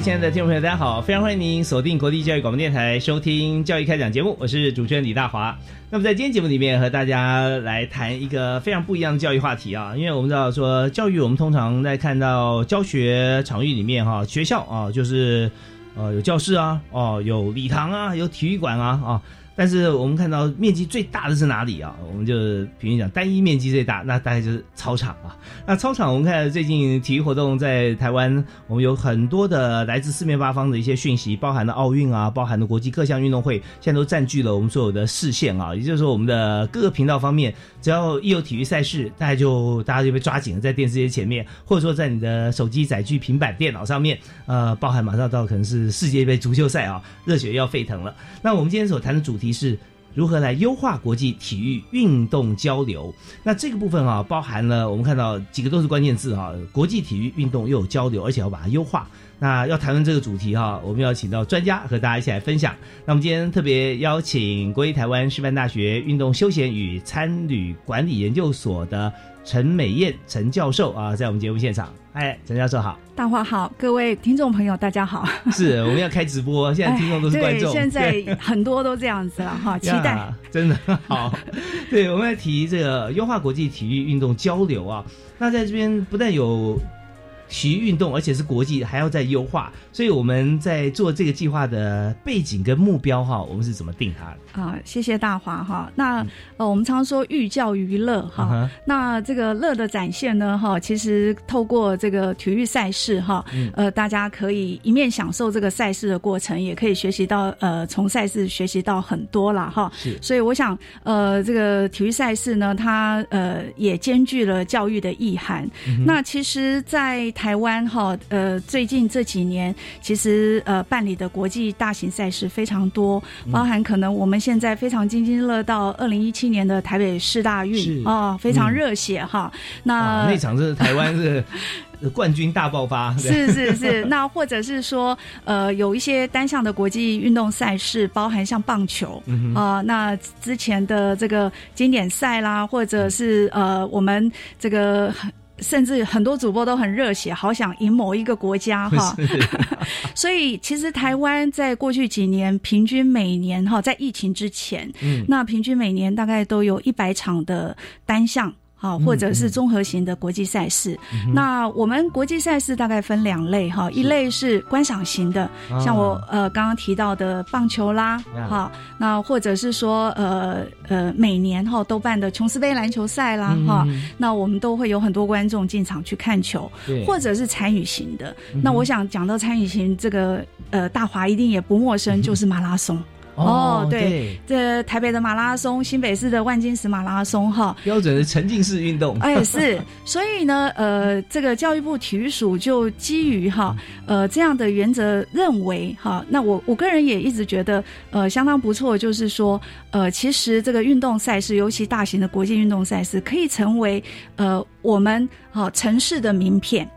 亲爱的听众朋友，大家好！非常欢迎您锁定国立教育广播电台收听《教育开讲》节目，我是主持人李大华。那么在今天节目里面，和大家来谈一个非常不一样的教育话题啊，因为我们知道说教育，我们通常在看到教学场域里面哈，学校啊，就是呃有教室啊，哦有礼堂啊，有体育馆啊啊。但是我们看到面积最大的是哪里啊？我们就平均讲单一面积最大，那大概就是操场啊。那操场我们看最近体育活动在台湾，我们有很多的来自四面八方的一些讯息，包含了奥运啊，包含了国际各项运动会，现在都占据了我们所有的视线啊。也就是说，我们的各个频道方面，只要一有体育赛事，大家就大家就被抓紧了在电视机前面，或者说在你的手机载具、平板电脑上面，呃，包含马上到可能是世界杯足球赛啊，热血要沸腾了。那我们今天所谈的主题。是如何来优化国际体育运动交流？那这个部分啊，包含了我们看到几个都是关键字啊，国际体育运动又有交流，而且要把它优化。那要谈论这个主题哈，我们要请到专家和大家一起来分享。那我们今天特别邀请国立台湾师范大学运动休闲与参旅管理研究所的陈美燕陈教授啊，在我们节目现场。哎，陈教授好，大华好，各位听众朋友大家好。是，我们要开直播，现在听众都是观众，现在很多都这样子了哈，期待，真的好。对，我们来提这个优化国际体育运动交流啊，那在这边不但有。体育运动，而且是国际，还要再优化，所以我们在做这个计划的背景跟目标哈，我们是怎么定它的？啊，谢谢大华哈。那呃，我们常说寓教于乐哈，那这个乐的展现呢哈，其实透过这个体育赛事哈，呃，大家可以一面享受这个赛事的过程，也可以学习到呃，从赛事学习到很多了哈。是，所以我想呃，这个体育赛事呢，它呃也兼具了教育的意涵。那其实，在台湾哈，呃，最近这几年其实呃办理的国际大型赛事非常多，包含可能我们现在非常津津乐道二零一七年的台北市大运啊，非常热血哈。那那场是台湾是 冠军大爆发，是是是。那或者是说呃有一些单项的国际运动赛事，包含像棒球啊，那之前的这个经典赛啦，或者是呃我们这个。甚至很多主播都很热血，好想赢某一个国家哈。所以其实台湾在过去几年，平均每年哈，在疫情之前，嗯，那平均每年大概都有一百场的单项。好，或者是综合型的国际赛事。那我们国际赛事大概分两类哈，一类是观赏型的，像我呃刚刚提到的棒球啦，哈，那或者是说呃呃每年哈都办的琼斯杯篮球赛啦，哈，那我们都会有很多观众进场去看球，或者是参与型的。那我想讲到参与型这个呃大华一定也不陌生，就是马拉松。哦，对，这台北的马拉松，新北市的万金石马拉松，哈，标准的沉浸式运动。哎，是，所以呢，呃，这个教育部体育署就基于哈，呃，这样的原则认为，哈，那我我个人也一直觉得，呃，相当不错，就是说，呃，其实这个运动赛事，尤其大型的国际运动赛事，可以成为呃我们哈城市的名片，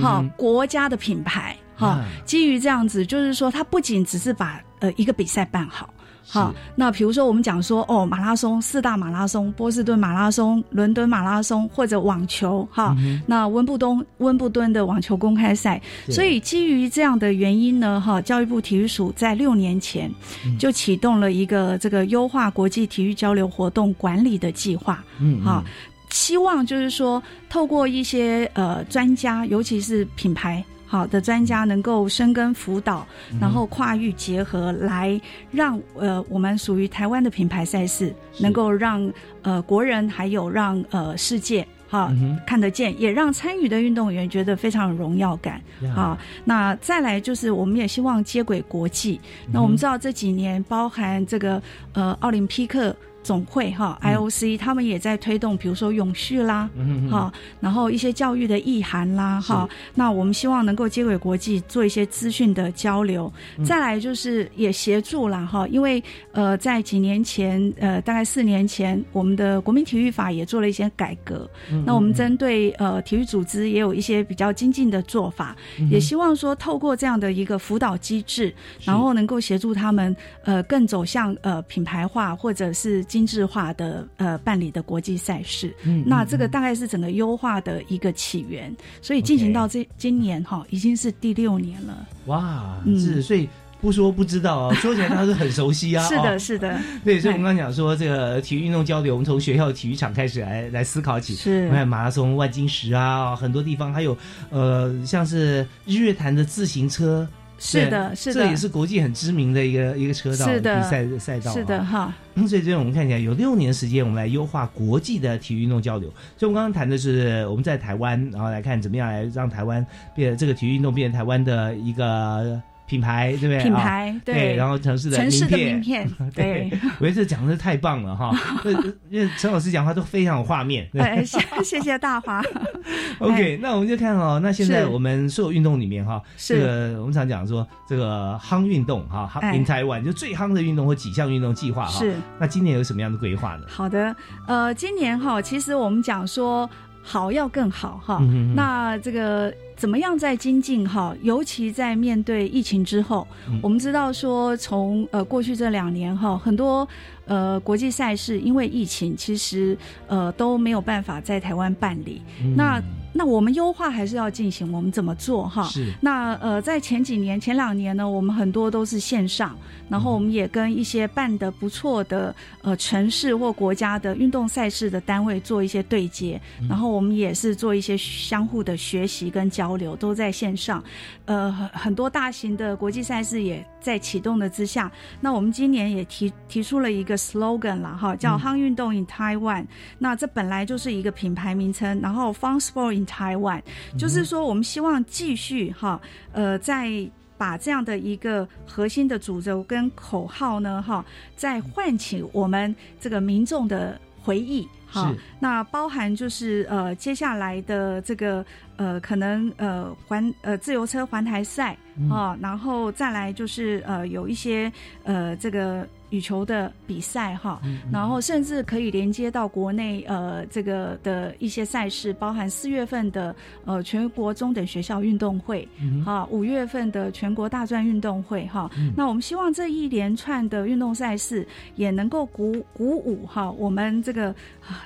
哈国家的品牌，哈，基于这样子，就是说，它不仅只是把呃，一个比赛办好，好，那比如说我们讲说，哦，马拉松四大马拉松，波士顿马拉松、伦敦马拉松，或者网球，哈，那温布东温布敦的网球公开赛，所以基于这样的原因呢，哈，教育部体育署在六年前就启动了一个这个优化国际体育交流活动管理的计划，嗯，哈。希望就是说，透过一些呃专家，尤其是品牌好的专家，能够深耕辅导，然后跨域结合，来让呃我们属于台湾的品牌赛事，能够让呃国人还有让呃世界。哈，看得见，也让参与的运动员觉得非常有荣耀感。啊，那再来就是，我们也希望接轨国际。那我们知道这几年，包含这个呃奥林匹克。总会哈，IOC 他们也在推动，比如说永续啦，哈，然后一些教育的意涵啦，哈，那我们希望能够接轨国际，做一些资讯的交流。再来就是也协助啦，哈，因为呃，在几年前，呃，大概四年前，我们的国民体育法也做了一些改革。那我们针对呃体育组织也有一些比较精进的做法，也希望说透过这样的一个辅导机制，然后能够协助他们呃更走向呃品牌化或者是。精致化的呃办理的国际赛事，嗯，那这个大概是整个优化的一个起源，所以进行到这今年哈已经是第六年了。哇，是，所以不说不知道啊，说起来他是很熟悉啊。是的，是的。对，所以我们刚刚讲说这个体育运动交流，我们从学校体育场开始来来思考起。是，看马拉松、万金石啊，很多地方还有呃，像是日月潭的自行车。是的，是的，这也是国际很知名的一个一个车道比赛赛道。是的哈，所以这边我们看起来有六年时间，我们来优化国际的体育运动交流。所以我们刚刚谈的是我们在台湾，然后来看怎么样来让台湾变这个体育运动变成台湾的一个。品牌对不对？品牌对，然后城市的城市的名片，对。我觉得这讲的太棒了哈，因为陈老师讲话都非常有画面。对，谢谢大华。OK，那我们就看哦，那现在我们所有运动里面哈，这个我们常讲说这个夯运动哈，夯 in Taiwan 就最夯的运动或几项运动计划哈。是。那今年有什么样的规划呢？好的，呃，今年哈，其实我们讲说好要更好哈，那这个。怎么样在精进哈？尤其在面对疫情之后，我们知道说，从呃过去这两年哈，很多呃国际赛事因为疫情，其实呃都没有办法在台湾办理。那那我们优化还是要进行，我们怎么做哈？是。那呃，在前几年、前两年呢，我们很多都是线上，然后我们也跟一些办得不错的呃城市或国家的运动赛事的单位做一些对接，然后我们也是做一些相互的学习跟交流，都在线上。呃，很很多大型的国际赛事也在启动的之下，那我们今年也提提出了一个 slogan 了哈，叫“夯运动 in Taiwan”。那这本来就是一个品牌名称，然后 “Fun Sport in”。Taiwan”，就是说，我们希望继续哈，呃，再把这样的一个核心的主轴跟口号呢，哈，再唤起我们这个民众的回忆，哈。那包含就是呃，接下来的这个呃，可能呃环呃自由车环台赛啊，然后再来就是呃有一些呃这个。羽球的比赛哈，然后甚至可以连接到国内呃这个的一些赛事，包含四月份的呃全国中等学校运动会，哈，五月份的全国大专运动会哈。那我们希望这一连串的运动赛事也能够鼓鼓舞哈我们这个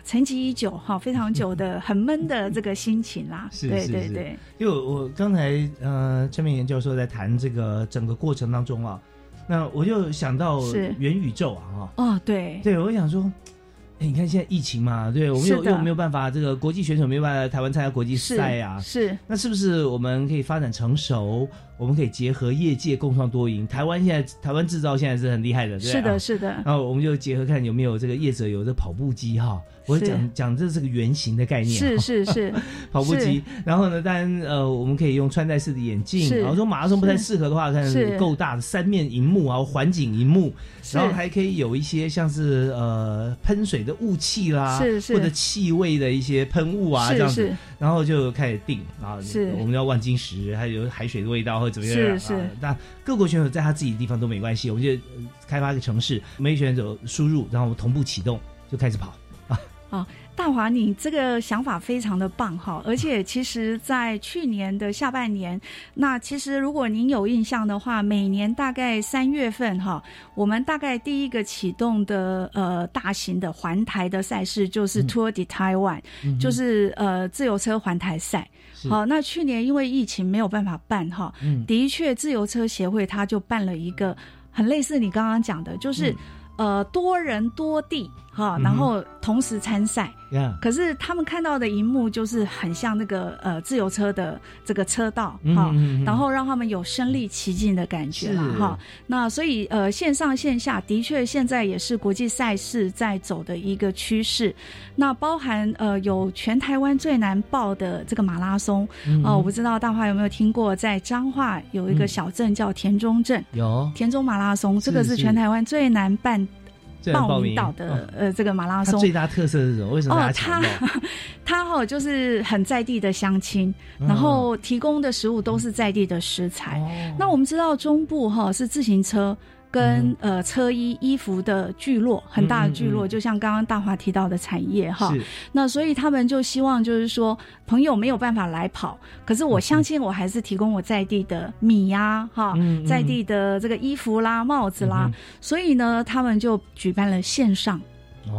沉寂已久哈非常久的很闷的这个心情啦。是对对对，因为我刚才呃陈明言教授在谈这个整个过程当中啊。那我就想到元宇宙啊，哈。哦，对，对我想说，哎，你看现在疫情嘛，对我们又又没有办法，这个国际选手没有办法台湾参加国际赛啊，是，那是不是我们可以发展成熟？我们可以结合业界共创多赢。台湾现在台湾制造现在是很厉害的，是的，是的。然后我们就结合看有没有这个业者有这跑步机哈，我讲讲这是个圆形的概念，是是是 跑步机。然后呢，当然呃，我们可以用穿戴式的眼镜。然后说马拉松不太适合的话，看够大的三面荧幕啊，环景荧幕。然后还可以有一些像是呃喷水的雾气啦，是是，或者气味的一些喷雾啊这样子。然后就开始定啊，是我们要万金石，还有海水的味道或者。怎么样？是是，那各国选手在他自己的地方都没关系，我们就开发一个城市，每选手输入，然后同步启动，就开始跑啊。啊，大华，你这个想法非常的棒哈！而且其实，在去年的下半年，那其实如果您有印象的话，每年大概三月份哈，我们大概第一个启动的呃大型的环台的赛事就是 Tour de Taiwan，就是呃自由车环台赛。好，那去年因为疫情没有办法办哈，的确自由车协会他就办了一个很类似你刚刚讲的，就是呃多人多地哈，然后同时参赛。呀，可是他们看到的荧幕就是很像那个呃自由车的这个车道嗯哈、然后让他们有身临其境的感觉了哈。那所以呃线上线下的确现在也是国际赛事在走的一个趋势。那包含呃有全台湾最难报的这个马拉松嗯哦、我不知道大华有没有听过，在彰化有一个嗯小镇叫田中镇。有田中马拉松，这个是全台湾最难办报名到的、哦呃这个马拉松。最大特色是什么？为什么大家抢到？它哈、就是很在地的乡亲，然后提供的食物都是在地的食材。那我们知道中部哈、是自行车。跟嗯呃车衣衣服的聚落，很大的聚落，就像刚刚大华提到的产业哈，那所以他们就希望就是说，朋友没有办法来跑，可是我相信我还是提供我在地的米呀、哈、在地的这个衣服啦、帽子啦，嗯所以呢，他们就举办了线上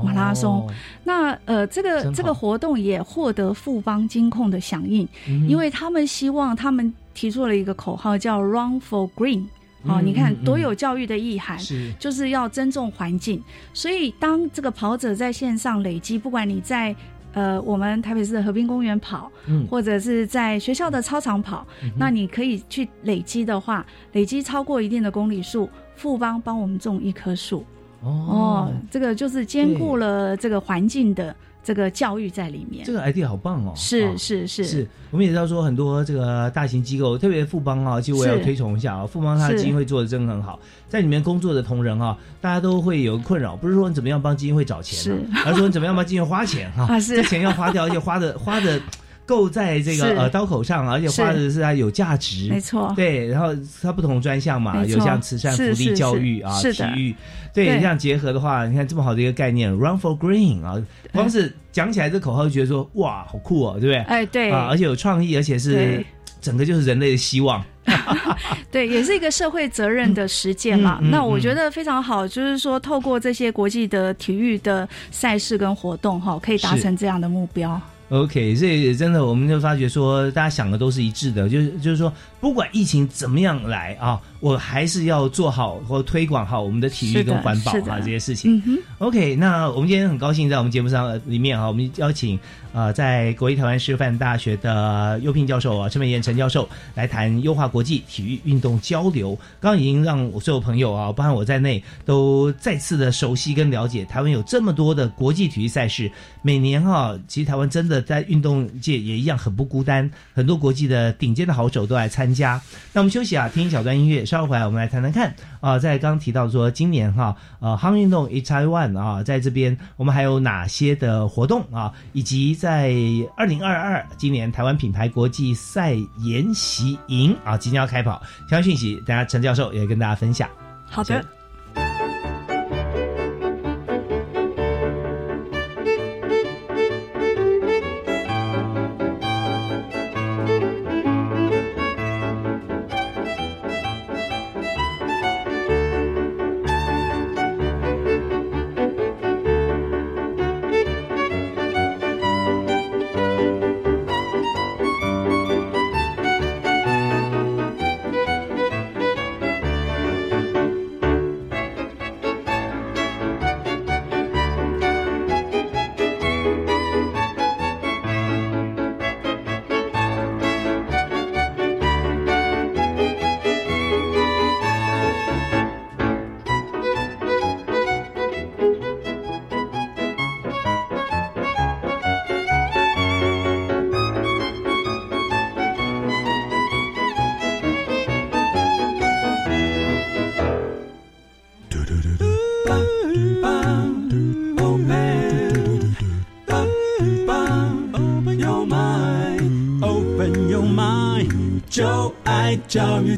马拉松。哦那呃，这个这个活动也获得富邦金控的响应，嗯因为他们希望他们提出了一个口号叫 “Run for Green”。哦，嗯你看多有教育的意涵，是。就是要尊重环境。所以当这个跑者在线上累积，不管你在呃我们台北市的和平公园跑，嗯。或者是在学校的操场跑，那你可以去累积的话，累积超过一定的公里数，富邦帮我们种一棵树。哦，这个就是兼顾了这个环境的这个教育在里面。这个 idea 好棒哦！是哦是是。是，我们也知道说很多这个大型机构，特别富邦啊，其实我也要推崇一下啊，富邦它的基金会做的真的很好，在里面工作的同仁啊，大家都会有困扰，不是说你怎么样帮基金会找钱、啊，而是说你怎么样帮基金会花钱 哈、这钱要花掉，而且花的花的够在这个呃刀口上，而且花的是它有价值，没错。对，然后它不同专项嘛，有像慈善、福利、教育啊、是的。体育，对，对这样结合的话，你看这么好的一个概念，Run for Green 啊，光是讲起来这口号就觉得说哇，好酷哦，对不对？哎对。啊，而且有创意，而且是整个就是人类的希望。对，也是一个社会责任的实践嘛。嗯嗯嗯那我觉得非常好，就是说透过这些国际的体育的赛事跟活动哈，可以达成这样的目标。OK，所以真的我们就发觉说，大家想的都是一致的，就是就是说，不管疫情怎么样来啊，我还是要做好或推广好我们的体育跟环保啊这些事情。嗯，OK，那我们今天很高兴在我们节目上呃里面啊，我们邀请呃在国立台湾师范大学的优聘教授啊陈美燕陈教授来谈优化国际体育运动交流。刚刚已经让我所有朋友啊，包含我在内，都再次的熟悉跟了解台湾有这么多的国际体育赛事。每年哈、其实台湾真的在运动界也一样很不孤单，很多国际的顶尖的好手都来参加。那我们休息啊，听一小段音乐，稍后回来我们来谈谈看啊、在刚刚提到说今年哈呃夯运动 in Taiwan 啊，在这边我们还有哪些的活动啊，以及在二零二二今年台湾品牌国际赛研习营啊即将要开跑，相关讯息，等下陈教授也跟大家分享。好的。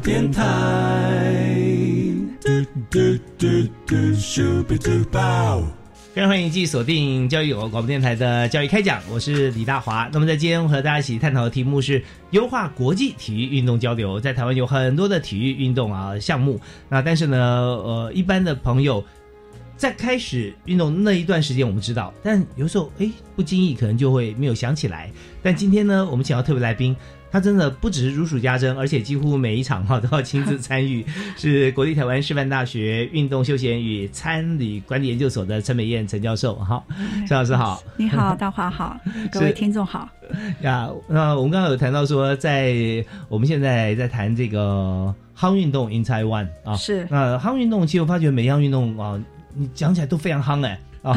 电台。非常欢迎继续锁定教育广播电台的教育开讲，我是李大华。那么在今天和大家一起探讨的题目是优化国际体育运动交流。在台湾有很多的体育运动啊项目，那但是呢，呃，一般的朋友在开始运动那一段时间我们知道，但有时候哎不经意可能就会没有想起来。但今天呢，我们请到特别来宾。他真的不只是如数家珍，而且几乎每一场哈都要亲自参与。是国立台湾师范大学运动休闲与参旅管理研究所的陈美燕陈教授，哈，陈老师好，你好，大华好，各位听众好。呀，那我们刚刚有谈到说，在我们现在在谈这个夯运动 in Taiwan 啊，是那夯运动，其实我发觉每样运动啊，你讲起来都非常夯哎。啊，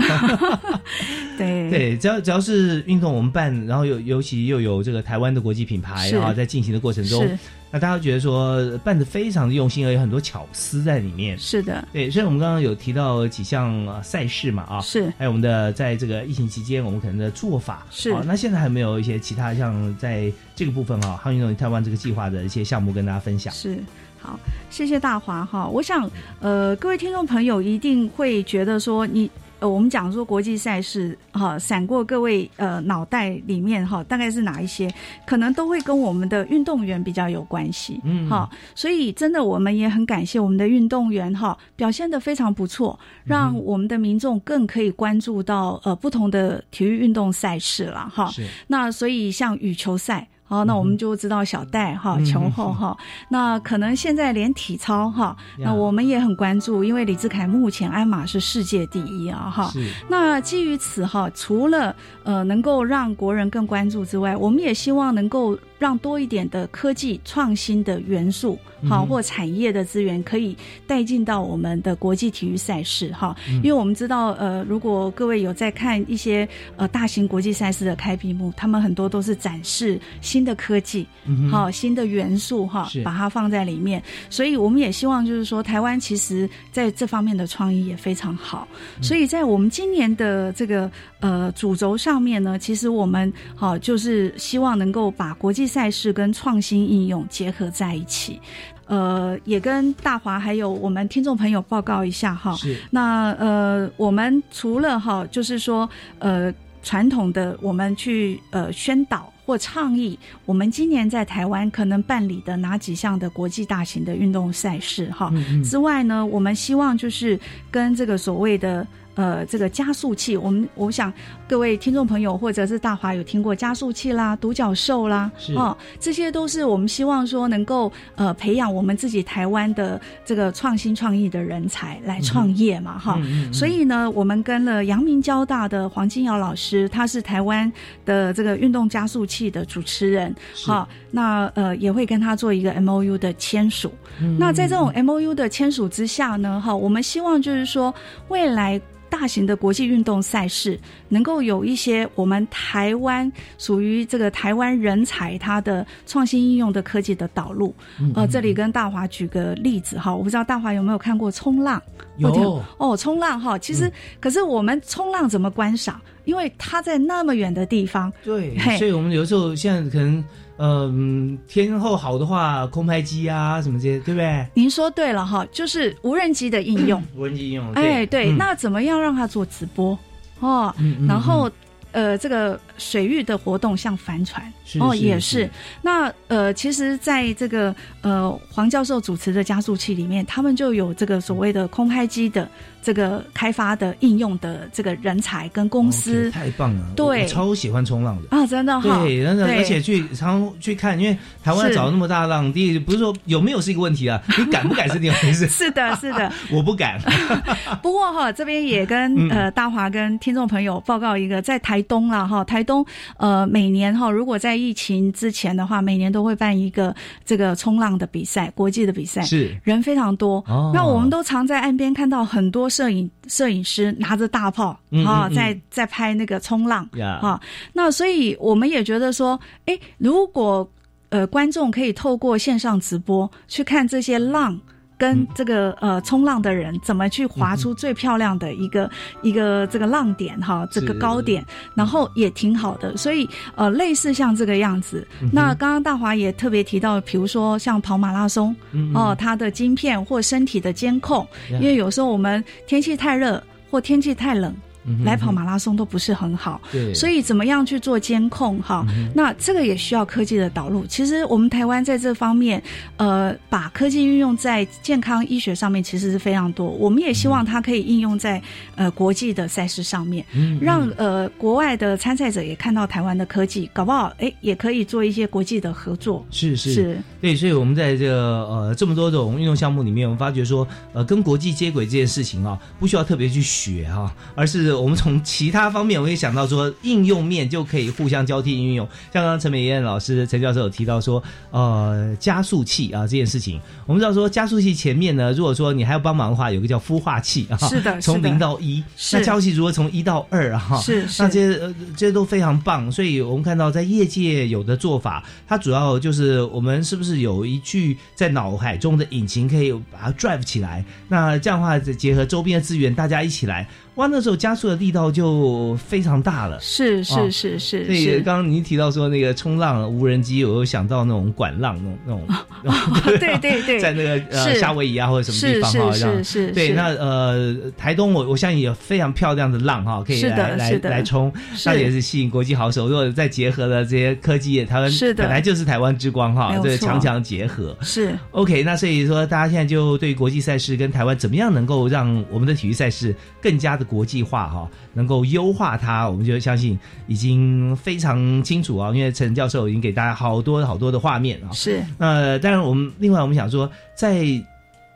对对，只要只要是运动，我们办，然后尤尤其又有这个台湾的国际品牌，然后在进行的过程中，那大家觉得说办的非常的用心，而有很多巧思在里面。是的，对，所以我们刚刚有提到几项赛事嘛，啊，是，还有我们的在这个疫情期间，我们可能的做法是。那现在还没有一些其他像在这个部分哈，汉运动台湾这个计划的一些项目跟大家分享？是。好，谢谢大华哈。我想，呃，各位听众朋友一定会觉得说你。呃，我们讲说国际赛事，哈，闪过各位呃脑袋里面哈，大概是哪一些，可能都会跟我们的运动员比较有关系，嗯，哈，所以真的我们也很感谢我们的运动员哈，表现的非常不错，让我们的民众更可以关注到呃不同的体育运动赛事了哈。是。那所以像羽球赛。好，那我们就知道小戴哈球后哈，那可能现在连体操哈，那我们也很关注，因为李志凯目前鞍马是世界第一啊哈。那基于此哈，除了呃能够让国人更关注之外，我们也希望能够。让多一点的科技创新的元素，好或产业的资源可以带进到我们的国际体育赛事，哈，因为我们知道，呃，如果各位有在看一些呃大型国际赛事的开闭幕，他们很多都是展示新的科技，好新的元素，哈，把它放在里面，所以我们也希望就是说，台湾其实在这方面的创意也非常好，所以在我们今年的这个呃主轴上面呢，其实我们好就是希望能够把国际赛事跟创新应用结合在一起，呃，也跟大华还有我们听众朋友报告一下哈。是。那呃，我们除了哈，就是说呃，传统的我们去呃宣导或倡议，我们今年在台湾可能办理的哪几项的国际大型的运动赛事哈之外呢，我们希望就是跟这个所谓的。呃，这个加速器，我们我想各位听众朋友或者是大华有听过加速器啦、独角兽啦，哦，这些都是我们希望说能够呃培养我们自己台湾的这个创新创意的人才来创业嘛，哈。所以呢，我们跟了阳明交大的黄金瑶老师，他是台湾的这个运动加速器的主持人，好，那呃也会跟他做一个 M O U 的签署。那在这种 M O U 的签署之下呢，哈，我们希望就是说未来。大型的国际运动赛事能够有一些我们台湾属于这个台湾人才他的创新应用的科技的导入，呃，这里跟大华举个例子哈，我不知道大华有没有看过冲浪？有哦，冲浪哈，其实可是我们冲浪怎么观赏？因为他在那么远的地方，对，所以我们有时候现在可能。嗯，天后好的话，空拍机啊什么这些，对不对？您说对了哈，就是无人机的应用。无人机应用，哎，对，那怎么样让它做直播？哦，然后。呃，这个水域的活动像帆船哦，也是。那呃，其实在这个呃黄教授主持的加速器里面，他们就有这个所谓的空拍机的这个开发的应用的这个人才跟公司，太棒了！对，超喜欢冲浪的啊，真的哈，对，真的，而且去常去看，因为台湾找那么大浪，第一不是说有没有是一个问题啊，你敢不敢是另外一回事。是的，是的，我不敢。不过哈，这边也跟呃大华跟听众朋友报告一个，在台。台东啦，哈，台东，呃，每年哈，如果在疫情之前的话，每年都会办一个这个冲浪的比赛，国际的比赛，是人非常多。那我们都常在岸边看到很多摄影摄影师拿着大炮啊，在在拍那个冲浪啊。那所以我们也觉得说，哎，如果呃观众可以透过线上直播去看这些浪。跟这个呃冲浪的人怎么去划出最漂亮的一个一个这个浪点哈，这个高点，然后也挺好的。所以呃，类似像这个样子。那刚刚大华也特别提到，比如说像跑马拉松哦，它的晶片或身体的监控，因为有时候我们天气太热或天气太冷。嗯来跑马拉松都不是很好。对，所以怎么样去做监控哈？那这个也需要科技的导入。其实我们台湾在这方面，呃，把科技运用在健康医学上面，其实是非常多。我们也希望它可以应用在呃国际的赛事上面，嗯让呃国外的参赛者也看到台湾的科技，搞不好哎也可以做一些国际的合作。是是是对，所以我们在这个呃这么多种运动项目里面，我们发觉说，呃，跟国际接轨这件事情啊，不需要特别去学哈、而是我们从其他方面，我也想到说，应用面就可以互相交替应用。像刚刚陈美燕老师、陈教授有提到说，呃，加速器啊这件事情，我们知道说加速器前面呢，如果说你还要帮忙的话，有个叫孵化器啊，是的从零到一，那加速器如果从一到二啊，哈，是是那这些呃这些都非常棒，所以我们看到在业界有的做法，它主要就是我们是不是有一句在脑海中的引擎可以把它 drive 起来？那这样的话，再结合周边的资源，大家一起来，哇，那时候加速的力道就非常大了。是哦是是是所以。刚刚您提到说那个冲浪无人机，我又想到那种管浪那种 那种，对对 对，在那个呃夏威夷啊或者什么地方哈，是是是，对，那呃，台东我我相信有非常漂亮的浪哈，可以来来来冲，那也是吸引国际好手。如果再结合了这些科技业，台湾是的本来就是台湾之光哈这个强强结合。是 OK，那所以说大家现在就对国际赛事跟台湾怎么样能够让我们的体育赛事更加的国际化哈，能够优化它，我们就相信已经非常清楚啊，因为陈教授已经给大家好多好多的画面啊。是那当然，我们另外我们想说，在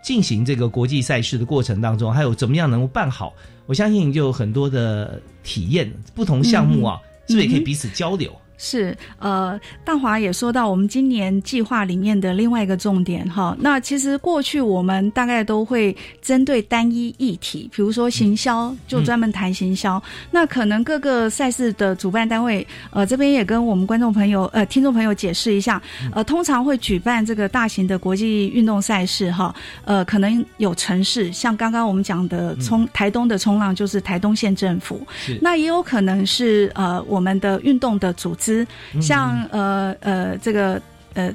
进行这个国际赛事的过程当中，还有怎么样能够办好，我相信就有很多的体验，不同项目啊，是不是也可以彼此交流？是，呃，大华也说到我们今年计划里面的另外一个重点哈。那其实过去我们大概都会针对单一议题，比如说行销，就专门谈行销。那可能各个赛事的主办单位，呃，这边也跟我们观众朋友、呃听众朋友解释一下，呃，通常会举办这个大型的国际运动赛事哈，呃，可能有城市，像刚刚我们讲的冲台东的冲浪就是台东县政府，那也有可能是呃我们的运动的组织，像呃呃这个呃。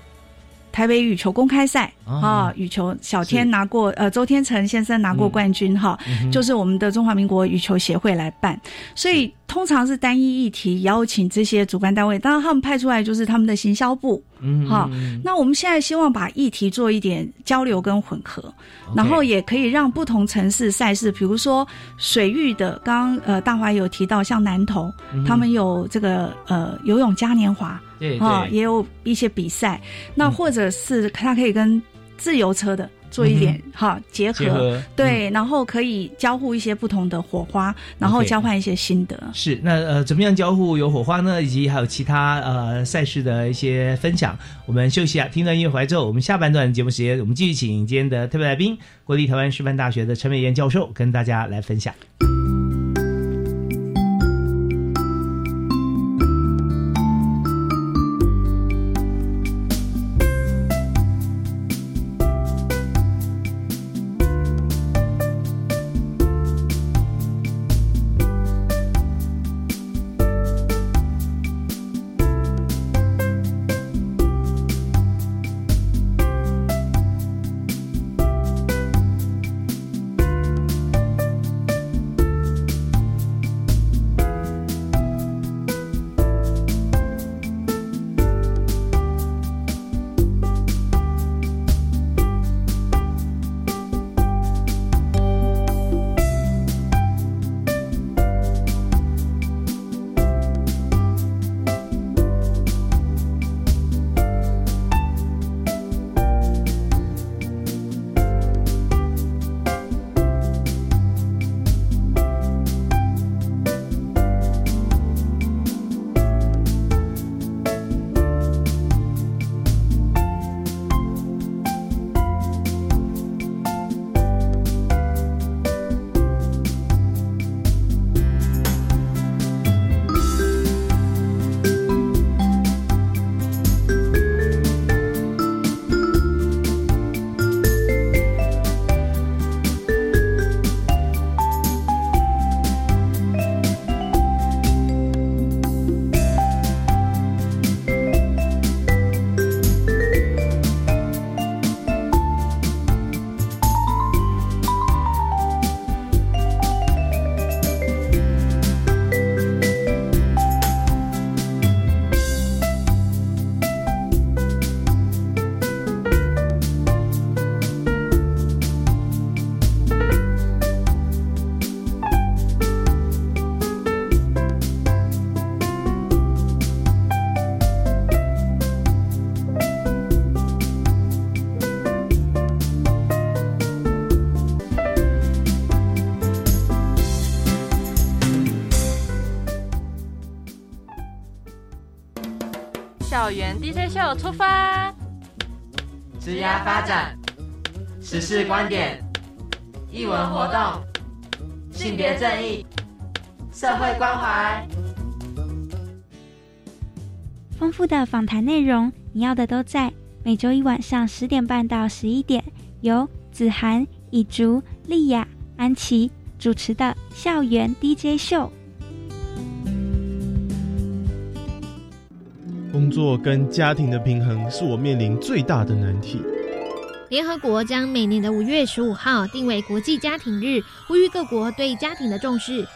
台北羽球公开赛哦。啊，羽球小天拿过，呃，周天成先生拿过嗯。冠军哈，就是我们的中华民国羽球协会来办，所以通常是单一议题邀请这些主办单位，当然他们派出来就是他们的行销部，嗯好那我们现在希望把议题做一点交流跟混合，然后也可以让不同城市赛事，比如说水域的，刚刚呃大华有提到，像南投，他们有这个呃游泳嘉年华对啊，对，也有一些比赛，那或者是他可以跟自由车的做一点哈结合。结合对，然后可以交互一些不同的火花，然后交换一些心得。是那呃，怎么样交互有火花呢？以及还有其他呃赛事的一些分享。我们休息啊，听段音乐回来之后，我们下半段节目时间，我们继续请今天的特别来宾，国立台湾师范大学的陈美妍教授，跟大家来分享。时事观点、艺文活动、性别正义、社会关怀，丰富的访谈内容，你要的都在。每周一晚上十点半到十一点，由子涵、以竹、丽雅、安琪主持的校园 DJ 秀。工作跟家庭的平衡是我面临最大的难题。联合国将每年的五月十五号定为国际家庭日，呼吁各国对家庭的重视。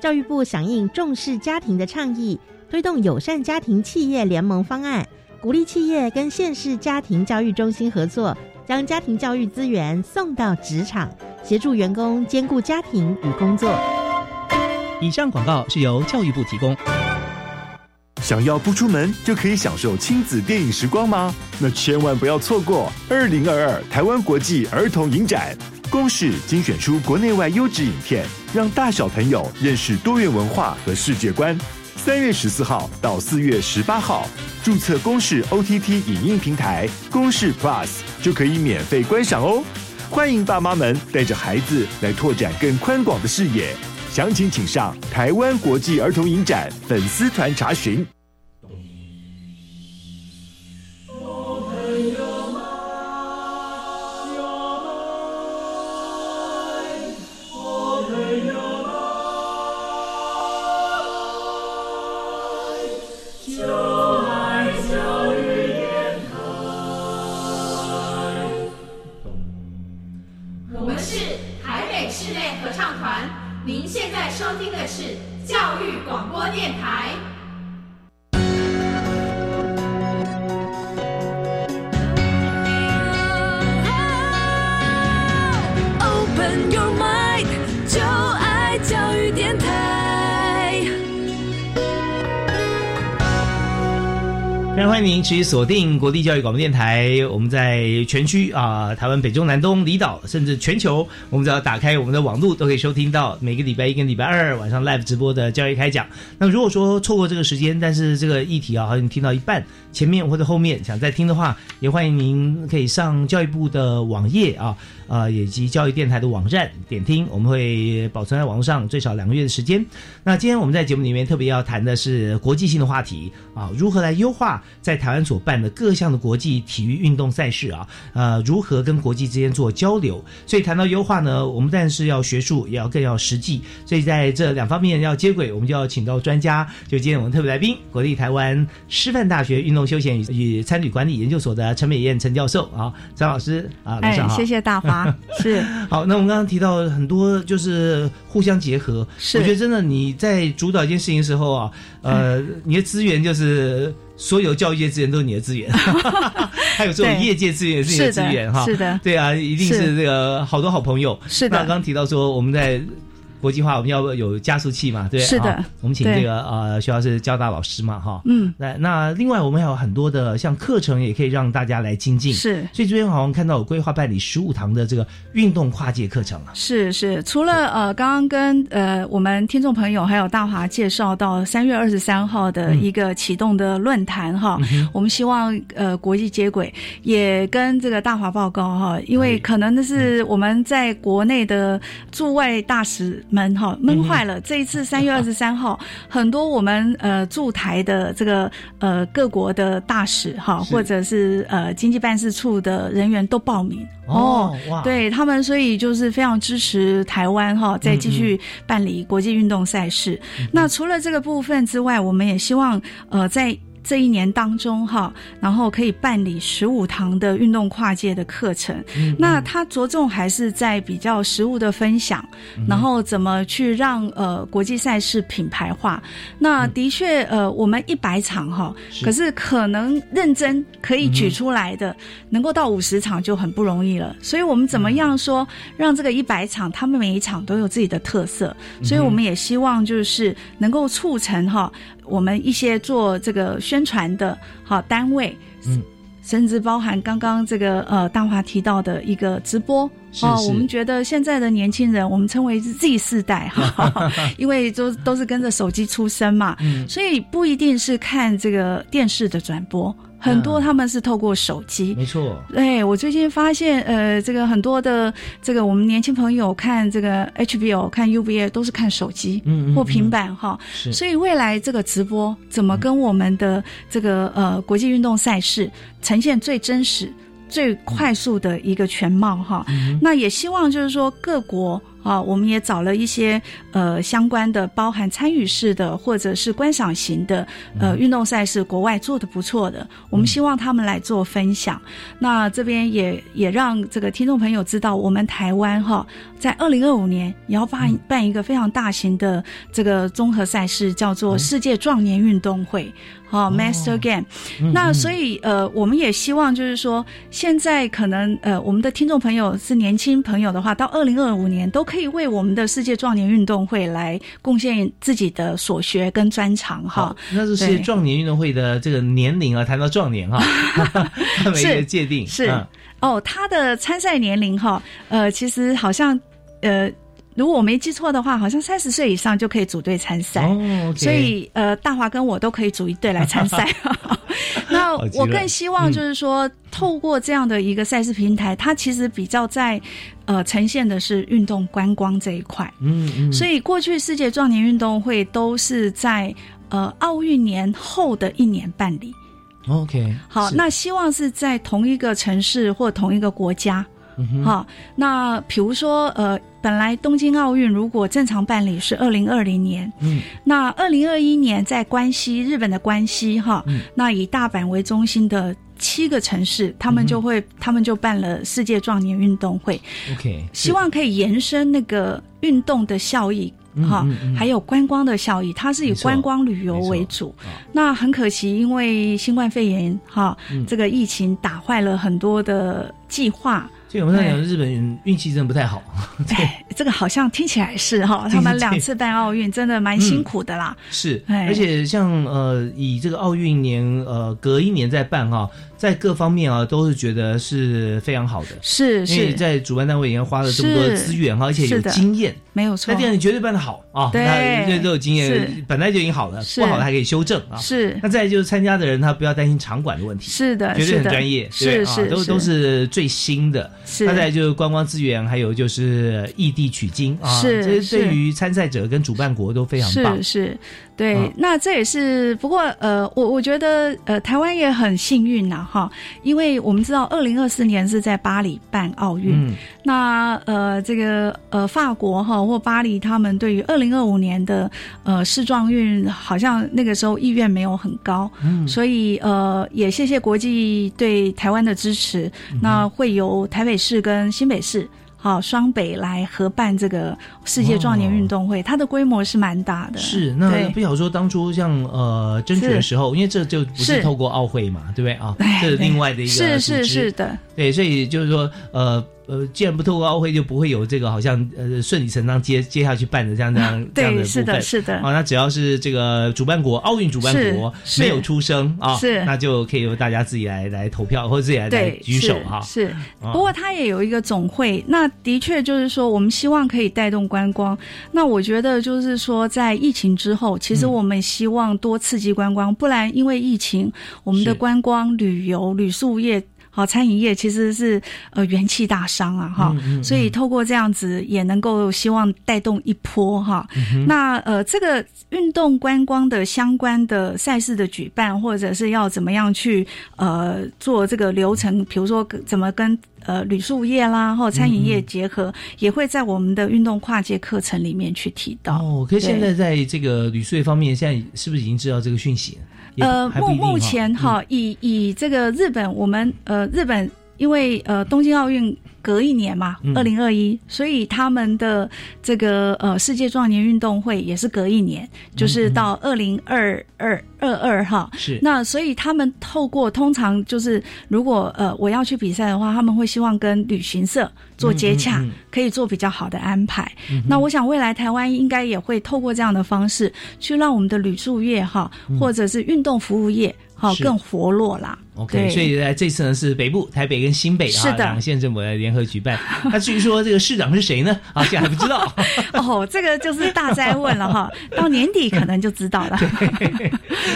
教育部响应重视家庭的倡议，推动友善家庭企业联盟方案，鼓励企业跟县市家庭教育中心合作，将家庭教育资源送到职场，协助员工兼顾家庭与工作。以上广告是由教育部提供。想要不出门就可以享受亲子电影时光吗？那千万不要错过二零二二台湾国际儿童影展。公视精选出国内外优质影片，让大小朋友认识多元文化和世界观。三月十四号到四月十八号，注册公视 OTT 影音平台公视 Plus 就可以免费观赏哦。欢迎爸妈们带着孩子来拓展更宽广的视野。详情请上台湾国际儿童影展粉丝团查询。持续锁定国立教育广播电台。我们在全区啊、台湾北中南东离岛，甚至全球，我们只要打开我们的网络，都可以收听到每个礼拜一跟礼拜二晚上 live 直播的教育开讲。那如果说错过这个时间，但是这个议题啊，好像听到一半，前面或者后面想再听的话，也欢迎您可以上教育部的网页啊，呃，以及教育电台的网站点听，我们会保存在网络上最少两个月的时间。那今天我们在节目里面特别要谈的是国际性的话题啊，如何来优化在台湾所办的各项的国际体育运动赛事啊，呃，如何跟国际之间做交流。所以谈到优化呢，我们但是要学术，也要更要实际。所以在这两方面要接轨，我们就要请到专家。就今天我们特别来宾，国立台湾师范大学运动休闲与与参旅管理研究所的陈美燕陈教授啊，张老师啊，晚上哎，好。谢谢大华，是 好，那我们刚刚提到很多就是互相结合，是我觉得真的你在主导一件事情的时候啊，呃，你的资源就是所有教育界资源都是你的资源，还有这种业界资源也是你的资源哈，是的对啊，一定是是这个好多好朋友。是的那刚刚提到说我们在。国际化，我们要有加速器嘛？对，是的啊我们请这个呃，学校是交大老师嘛，哈，嗯。那那另外我们还有很多的像课程，也可以让大家来精进。是。所以这边好像看到有规划办理十五堂的这个运动跨界课程啊。是是，除了呃，刚刚跟呃我们听众朋友还有大华介绍到三月二十三号的一个启动的论坛哈，我们希望呃国际接轨，也跟这个大华报告哈，因为可能那是我们在国内的驻外大使们哈闷坏了。这一次三月 二十三号，很多我们呃驻台的这个呃各国的大使哈，或者是呃经济办事处的人员都报名哦哇对他们，所以就是非常支持台湾哈，再继嗯续办理国际运动赛事。那除了这个部分之外，我们也希望呃在。这一年当中，哈，然后可以办理十五堂的运动跨界的课程。嗯那他着重还是在比较实物的分享，嗯然后怎么去让呃国际赛事品牌化。那的确，呃，我们一百场哈，可是可能认真可以举出来的，能够到五十场就很不容易了。所以我们怎么样说，让这个一百场，他们每一场都有自己的特色。所以我们也希望就是能够促成哈，我们一些做这个宣传的好单位，嗯。甚至包含刚刚这个呃大华提到的一个直播哦，我们觉得现在的年轻人，我们称为是 Z 世代哈，因为都都是跟着手机出生嘛，嗯所以不一定是看这个电视的转播，很多他们是透过手机。没错，哎，我最近发现，呃，这个很多的这个我们年轻朋友看这个 HBO、看 UBA 都是看手机嗯嗯或平板哈，是所以未来这个直播怎么跟我们的这个呃国际运动赛事呈现最真实、最快速的一个全貌哈？那也希望就是说各国。啊，我们也找了一些呃相关的，包含参与式的或者是观赏型的呃运动赛事，国外做的不错的，我们希望他们来做分享。那这边也也让这个听众朋友知道，我们台湾哈，在二零二五年也要办办一个非常大型的这个综合赛事，叫做世界壮年运动会。哦，Master Game，、嗯那所以呃，我们也希望就是说，现在可能呃，我们的听众朋友是年轻朋友的话，到二零二五年都可以为我们的世界壮年运动会来贡献自己的所学跟专长哈。好。，那是世界壮年运动会的这个年龄啊，谈到壮年哈，是界定是、嗯。哦，他的参赛年龄哈，呃，其实好像呃。如果我没记错的话，好像三十岁以上就可以组队参赛，所以呃，大华跟我都可以组一队来参赛。那我更希望就是说，透过这样的一个赛事平台，它其实比较在呃呈现的是运动观光这一块。嗯嗯，所以过去世界壮年运动会都是在呃奥运年后的一年办理。OK，好，那希望是在同一个城市或同一个国家。嗯哼。好，那比如说，呃，本来东京奥运如果正常办理是二零二零年，嗯，那二零二一年在关西，日本的关西哈，嗯。那以大阪为中心的七个城市，他们就会，他们就办了世界壮年运动会，OK，希望可以延伸那个运动的效益。嗯哈、嗯嗯还有观光的效益，它是以观光旅游为主。那很可惜，因为新冠肺炎哈、嗯。这个疫情打坏了很多的计划。所以我们在讲哎日本人运气真的不太好，哎，这个好像听起来是哈，他们两次办奥运真的蛮辛苦的啦。是，哎。而且像呃，以这个奥运年呃隔一年再办哈，在各方面啊都是觉得是非常好的，是因为是，在主办单位已经花了这么多的资源哈，而且有经验，没有错。那。这样你绝对办得好。啊，对。那这都有经验，本来就已经好了，是。不好的还可以修正啊。是。那再就是参加的人，他不要担心场馆的问题，是的，绝对很专业，是是啊，都都是最新的。是。那再就是观光资源，还有就是异地取经啊，是这是。对于参赛者跟主办国都非常棒。是。是，对，嗯那这也是不过呃，我我觉得呃，台湾也很幸运呐哈，因为我们知道二零二四年是在巴黎办奥运，嗯那呃，这个呃，法国哈或巴黎，他们对于二零二五年的呃世壮运，好像那个时候意愿没有很高，嗯所以呃，也谢谢国际对台湾的支持，嗯那会由台北市跟新北市。好，双北来合办这个世界壮年运动会，它的规模是蛮大的。是，那不晓得说当初像呃争取的时候，因为这就不是是。透过奥会嘛，对不对？啊哎？这是另外的一个是是是的，对，所以就是说呃呃，既然不透过奥会，就不会有这个好像呃顺理成章接接下去办的这样这样 这样的对，部是的，分。是的。啊，那只要是这个主办国奥运主办国没有出声啊，是那就可以由大家自己来来投票或者自己来来对，举手哈。是，不过它也有一个总会，那的确就是说，我们希望可以带动观光。那我觉得就是说，在疫情之后，其实嗯我们希望多刺激观光，不然因为疫情，我们的观光、旅游、旅宿业。好，餐饮业其实是呃元气大伤啊，哈、嗯嗯所以透过这样子也能够希望带动一波哈。嗯那呃，这个运动观光的相关的赛事的举办，或者是要怎么样去呃做这个流程，比如说怎么跟呃旅宿业啦或餐饮业结合，也会在我们的运动跨界课程里面去提到。哦，可是现对在在这个旅宿业方面，现在是不是已经知道这个讯息了？也呃，目目前哈，哈，以以这个日本，我们呃日本因为呃东京奥运隔一年嘛嗯，二零二一，所以他们的这个呃世界壮年运动会也是隔一年，就是到二零二二二二哈。嗯是。那所以他们透过通常就是如果呃我要去比赛的话，他们会希望跟旅行社做接洽，嗯嗯嗯。可以做比较好的安排。嗯那我想未来台湾应该也会透过这样的方式，去让我们的旅宿业哈，嗯。或者是运动服务业哈更活络啦。OK，所以在这次呢是北部台北跟新北啊是的两个县政府来联合举办。那至于说这个市长是谁呢？啊，现在还不知道。哦，这个就是大灾问了哈，到年底可能就知道了。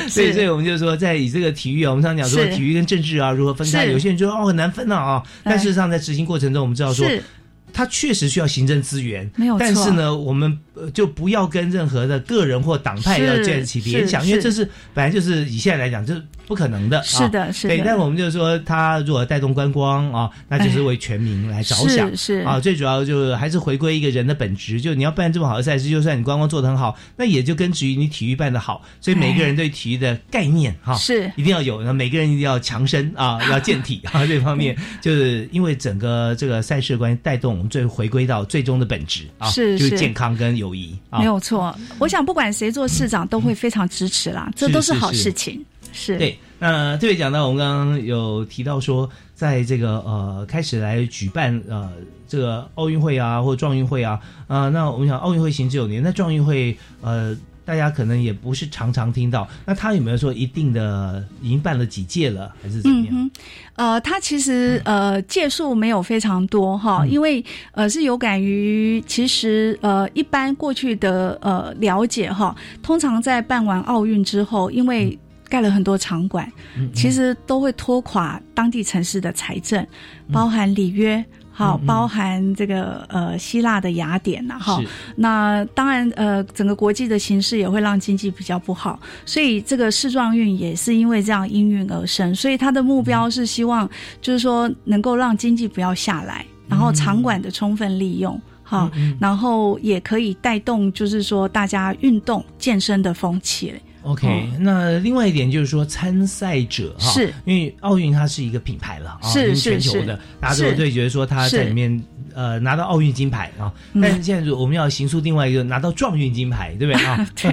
所以，所以我们就说，在以这个体育啊，我们常讲说体育跟政治啊如何分开，有些人就说哦很难分啊啊，但哎事实上在执行过程中，我们知道说是。它确实需要行政资源，没有错但是呢，我们呃就不要跟任何的个人或党派要建立起联想，因为这是本来就是以现在来讲，就是不可能的。是的啊是的对，但我们就是说，它如果带动观光啊，那就是为全民来着想。是是啊，最主要就是还是回归一个人的本质，就你要办这么好的赛事，就算你观光做得很好，那也就根植于你体育办得好。所以每个人对体育的概念哈、是一定要有，那每个人一定要强身啊，要健体啊，这方面就是因为整个这个赛事的关系，带动我们最回归到最终的本质啊，就是就是健康跟友谊啊，没有错，我想不管谁做市长都会非常支持啦，这都是好事情。是。对，那特别讲到我们刚刚有提到说，在这个呃开始来举办呃这个奥运会啊或者壮运会啊啊、那我们想奥运会行之有年，那壮运会呃大家可能也不是常常听到，那他有没有说一定的已经办了几届了，还是怎么样？嗯，呃，他其实呃届数没有非常多哈，嗯。因为呃是有感于其实呃一般过去的呃了解哈，通常在办完奥运之后，因为盖了很多场馆，嗯其实都会拖垮当地城市的财政，包含里约。好，包含这个呃希腊的雅典呐，哈，那当然呃整个国际的形势也会让经济比较不好，所以这个世壮运也是因为这样应运而生，所以它的目标是希望就是说能够让经济不要下来，然后场馆的充分利用。哈，然后也可以带动，就是说大家运动健身的风气嘞。OK，、那另外一点就是说参赛者哈，是。因为奥运它是一个品牌了啊，是已经全是。球的是，大家都有是。对觉得说他在里面呃拿到奥运金牌啊，嗯。但是现在我们要行出另外一个拿到状运金牌，对不对？啊？对，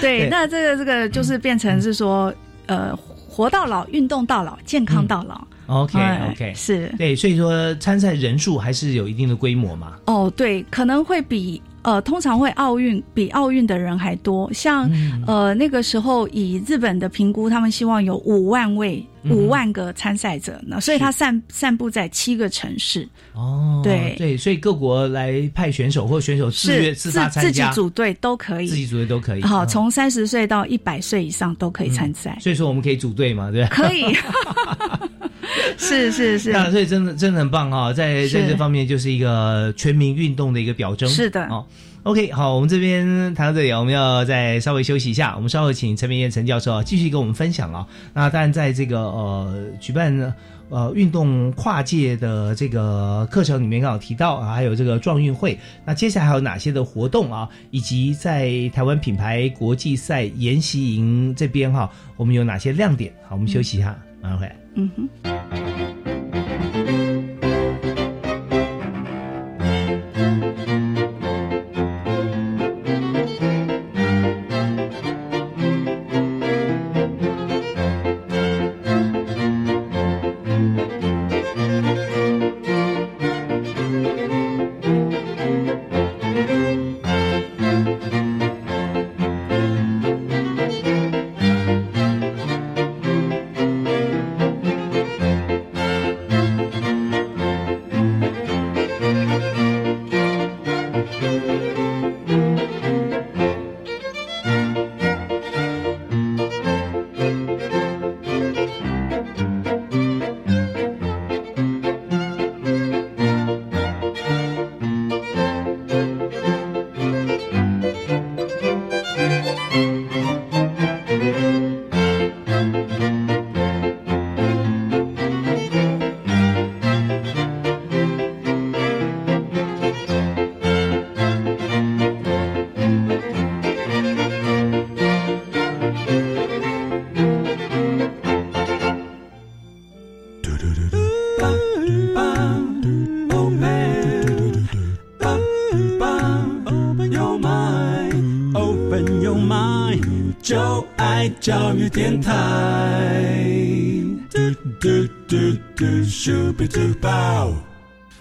对那这个这个就是变成是说，呃，活到老，运动到老，健康到老。OK 哎 OK，是。对，所以说参赛人数还是有一定的规模嘛。哦，对，可能会比呃，通常会奥运比奥运的人还多。像、嗯呃那个时候以日本的评估，他们希望有五万位、嗯五万个参赛者呢，所以它散散布在七个城市。哦，对对，所以各国来派选手或选手自自发参自己，组队都可以，自己组队都可以。好，嗯从三十岁到一百岁以上都可以参赛。所以说我们可以组队嘛，对？可以，是是是，那所以真的真的很棒哈、在在这方面就是一个全民运动的一个表征。是的哦。OK，好，我们这边谈到这里，我们要再稍微休息一下。我们稍后请陈明燕陈教授啊继续跟我们分享啊。那当然，在这个呃举办呃运动跨界的这个课程里面，刚好提到啊，还有这个壮运会。那接下来还有哪些的活动啊？以及在台湾品牌国际赛研习营这边哈、我们有哪些亮点？好，我们休息一下，马上回来。嗯哼。电台。嘟嘟嘟嘟，咻比嘟爆。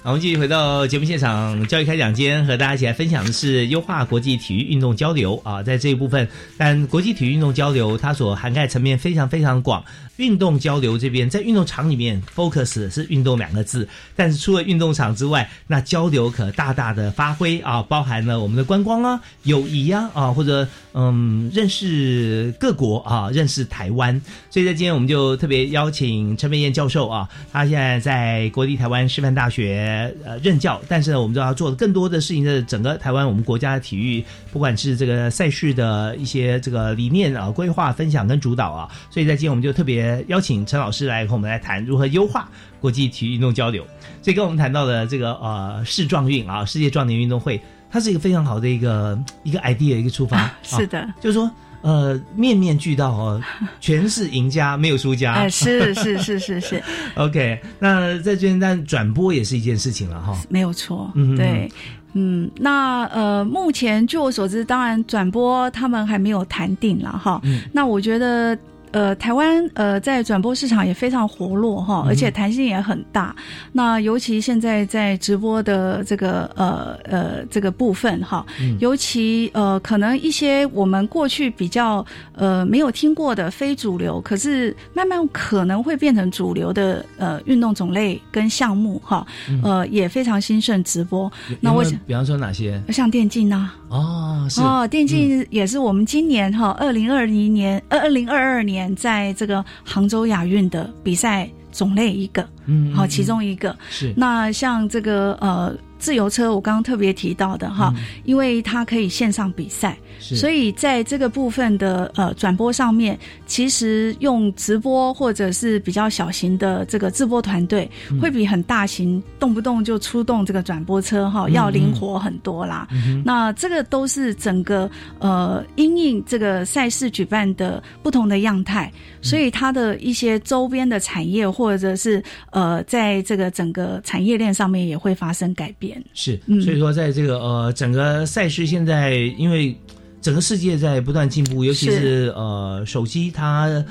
我们继续回到节目现场，教育开讲间和大家一起来分享的是优化国际体育运动交流啊，在这一部分，但国际体育运动交流它所涵盖层面非常非常广。运动交流这边在运动场里面 focus 是运动两个字，但是除了运动场之外，那交流可大大的发挥啊，包含了我们的观光啊、友谊呀啊，或者嗯认识各国啊，认识台湾。所以在今天我们就特别邀请陈美燕教授啊，他现在在国立台湾师范大学呃任教，但是呢，我们知道他做的更多的事情，的整个台湾我们国家的体育，不管是这个赛事的一些这个理念啊、规划、分享跟主导啊，所以在今天我们就特别。邀请陈老师来和我们来谈如何优化国际体育运动交流。所以跟我们谈到的这个呃世壮运啊，世界壮年运动会，它是一个非常好的一个一个 idea 一个出发。是的，就是说呃面面俱到哦，全是赢家，没有输家。哎，是是是是是。OK，那在这边但转播也是一件事情了哈。没有错，嗯，对，嗯，那呃目前据我所知，当然转播他们还没有谈定了哈。嗯，那我觉得。呃，台湾呃在转播市场也非常活络哈，而且弹性也很大。那尤其现在在直播的这个呃呃这个部分哈，尤其呃可能一些我们过去比较呃没有听过的非主流，可是慢慢可能会变成主流的呃运动种类跟项目哈，呃也非常兴盛直播。那我想，比方说哪些？像电竞呐。哦，哦，电竞也是我们今年哈二零二零年二二零二二年。在这个杭州亚运的比赛种类一个，嗯，好，其中一个。是。那像这个呃自由车，我刚刚特别提到的哈，因为它可以线上比赛。所以在这个部分的呃转播上面，其实用直播或者是比较小型的这个直播团队，会比很大型动不动就出动这个转播车哈要灵活很多啦。那这个都是整个呃因应这个赛事举办的不同的样态，所以它的一些周边的产业或者是呃在这个整个产业链上面也会发生改变。是，所以说在这个呃整个赛事现在因为。整个世界在不断进步，尤其是呃手机它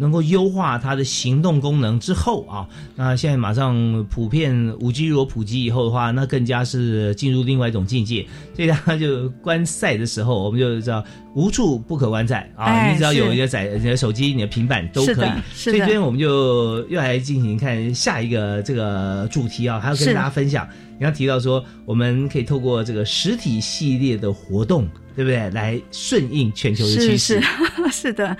能够优化它的行动功能之后啊，那现在马上普遍五 G 如果普及以后的话，那更加是进入另外一种境界。所以大家就观赛的时候，我们就知道无处不可观赛啊，你只要有一个载你的手机、你的平板都可以。所以今天我们就又来进行看下一个这个主题啊，还要跟大家分享。你刚提到说，我们可以透过这个实体系列的活动。对不对？来顺应全球的趋势，是的，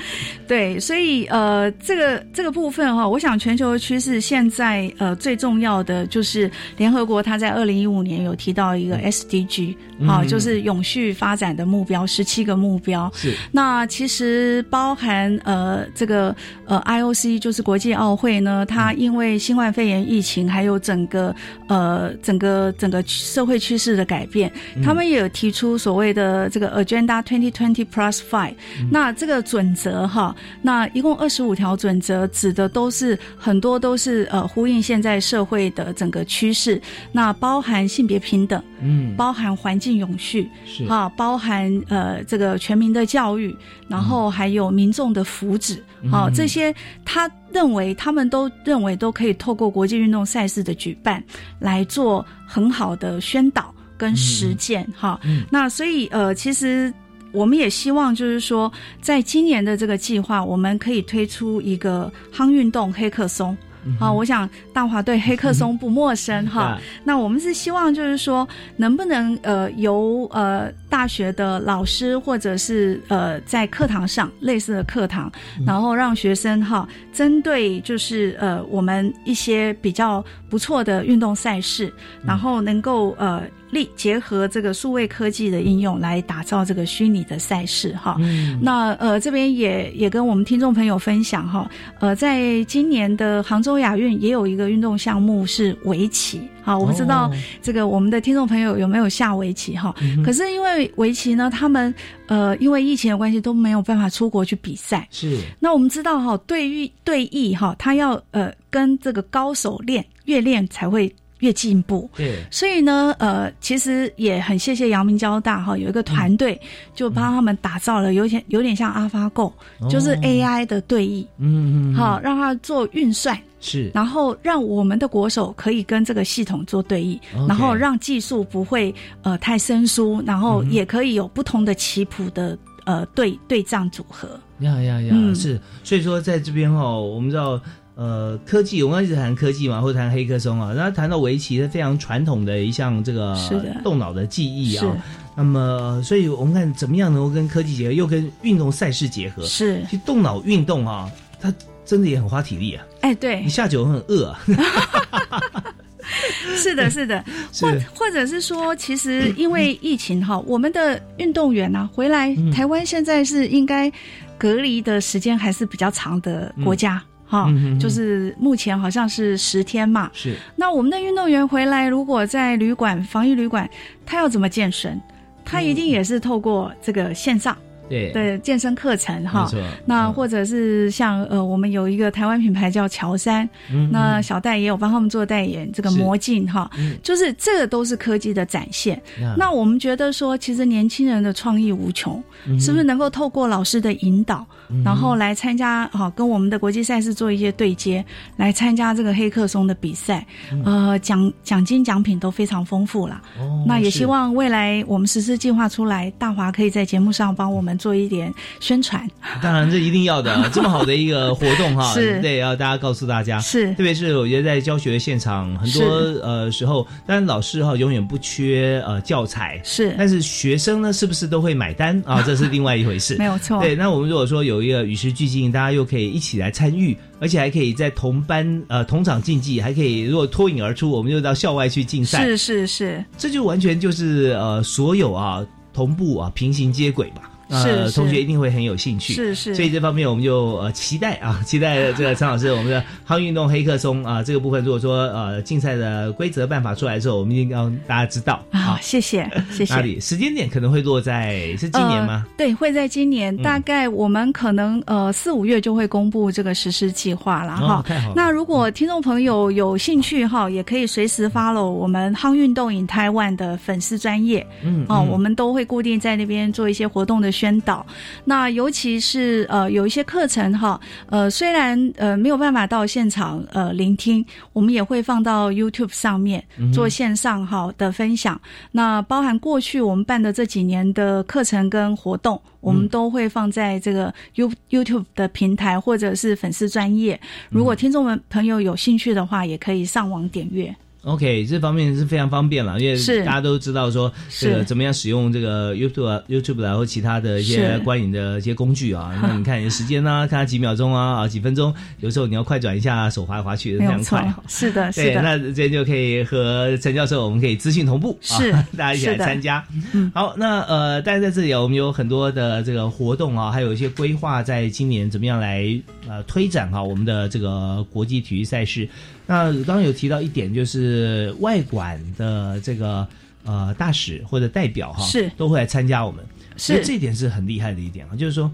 对，所以呃，这个这个部分哈，我想全球的趋势现在呃最重要的就是联合国它在二零一五年有提到一个 SDG，好，就是永续发展的目标，十七个目标。是那其实包含呃这个呃 IOC 就是国际奥会呢，它因为新冠肺炎疫情还有整个呃整个整个社会趋势的改变，他们也有提出所谓的这。这个 Agenda Twenty Twenty Plus Five，那这个准则哈，那一共二十五条准则，指的都是很多都是呃呼应现在社会的整个趋势，那包含性别平等，嗯，包含环境永续，是。哈，包含呃这个全民的教育，然后还有民众的福祉，好，这些他认为他们都认为都可以透过国际运动赛事的举办来做很好的宣导。跟实践哈，那所以呃，其实我们也希望就是说，在今年的这个计划，我们可以推出一个夯运动黑客松。好，我想大华对黑客松不陌生哈。那我们是希望就是说，能不能呃由呃大学的老师或者是呃在课堂上类似的课堂，然后让学生哈针对就是呃我们一些比较不错的运动赛事，然后能够呃。力结合这个数位科技的应用来打造这个虚拟的赛事哈，那呃这边也也跟我们听众朋友分享哈，呃在今年的杭州亚运也有一个运动项目是围棋，好我不知道这个我们的听众朋友有没有下围棋哈，可是因为围棋呢，他们呃因为疫情的关系都没有办法出国去比赛，是。那我们知道哈对弈对弈哈，他要呃跟这个高手练越练才会。越进步。对，所以呢，呃，其实也很谢谢阳明交大哈，有一个团队就帮他们打造了有点有点像 AlphaGo，、就是 AI 的对弈，嗯嗯，好、让它做运算。是，然后让我们的国手可以跟这个系统做对弈然后让技术不会呃太生疏，然后嗯也可以有不同的棋谱的呃对对仗组合。呀呀呀，嗯是，所以说在这边哦，我们知道。呃，科技，我们刚刚一直谈科技嘛，或者谈黑客松啊，那谈到围棋是非常传统的一项这个是的动脑的技艺啊。那么，所以我们看怎么样能够跟科技结合，又跟运动赛事结合。是，其实动脑运动啊，它真的也很花体力啊。哎，对你，下酒很饿啊。是的，是的，或或者是说，其实因为疫情哈，我们的运动员呢、回来，嗯台湾现在是应该隔离的时间还是比较长的国家。嗯嗯嗯就是目前好像是十天嘛。是，那我们的运动员回来，如果在旅馆防疫旅馆，他要怎么健身？他一定也是透过这个线上对。的健身课程哈。那或者是像呃，我们有一个台湾品牌叫乔山，嗯那小戴也有帮他们做代言，这个魔镜哈，嗯。就是这个都是科技的展现。呀。那我们觉得说，其实年轻人的创意无穷，嗯是不是能够透过老师的引导，嗯然后来参加哈、跟我们的国际赛事做一些对接，来参加这个黑客松的比赛，呃，奖奖金奖品都非常丰富啦。嗯哦那也希望未来我们实施计划出来，大华可以在节目上帮我们做一点宣传。当然，这一定要的啊，这么好的一个活动哈，是。对，要大家告诉大家，是。特别是我觉得在教学现场，很多呃时候，当然老师哈永远不缺呃教材，是。但是学生呢是不是都会买单？啊？这是另外一回事，没有错。对，那我们如果说有一个与时俱进，大家又可以一起来参与，而且还可以在同班呃同场竞技，还可以如果脱颖而出，我们就到校外去竞赛，是是是，这就完全就是呃所有啊同步啊平行接轨吧。呃，是是同学一定会很有兴趣，是是所以这方面我们就呃期待啊，期待 这个陈老师我们的夯运动黑客松啊这个部分，如果说呃竞赛的规则办法出来之后，我们一定大家知道啊，谢谢 谢谢。哪里时间点可能会落在是今年吗？呃？对，会在今年，嗯大概我们可能呃四五月就会公布这个实施计划了哈。那如果听众朋友有兴趣哈，也可以随时 follow 我们夯运动 in Taiwan 的粉丝专业。哦，嗯嗯我们都会固定在那边做一些活动的宣导。那尤其是呃有一些课程哈，呃虽然呃没有办法到现场呃聆听，我们也会放到 YouTube 上面嗯做线上哈的分享。那包含过去我们办的这几年的课程跟活动，我们都会放在这个 You YouTube 的平台或者是粉丝专业。如果听众们朋友有兴趣的话，也可以上网点阅。OK，这方面是非常方便了，因为是大家都知道说这个怎么样使用这个 YouTube 啊 YouTube 然后其他的一些是观影的一些工具啊。那你看时间呢、看它几秒钟啊，啊几分钟，有时候你要快转一下，手滑来滑去的非常快。，是的，是，的。那这边就可以和陈教授，我们可以资讯同步，是啊、大家一起来参加。嗯，好，那呃，但是在这里啊，我们有很多的这个活动啊，还有一些规划，在今年怎么样来呃推展哈、我们的这个国际体育赛事。那刚刚有提到一点，就是外馆的这个呃大使或者代表哈、是。都会来参加我们，是。这一点是很厉害的一点啊，就是说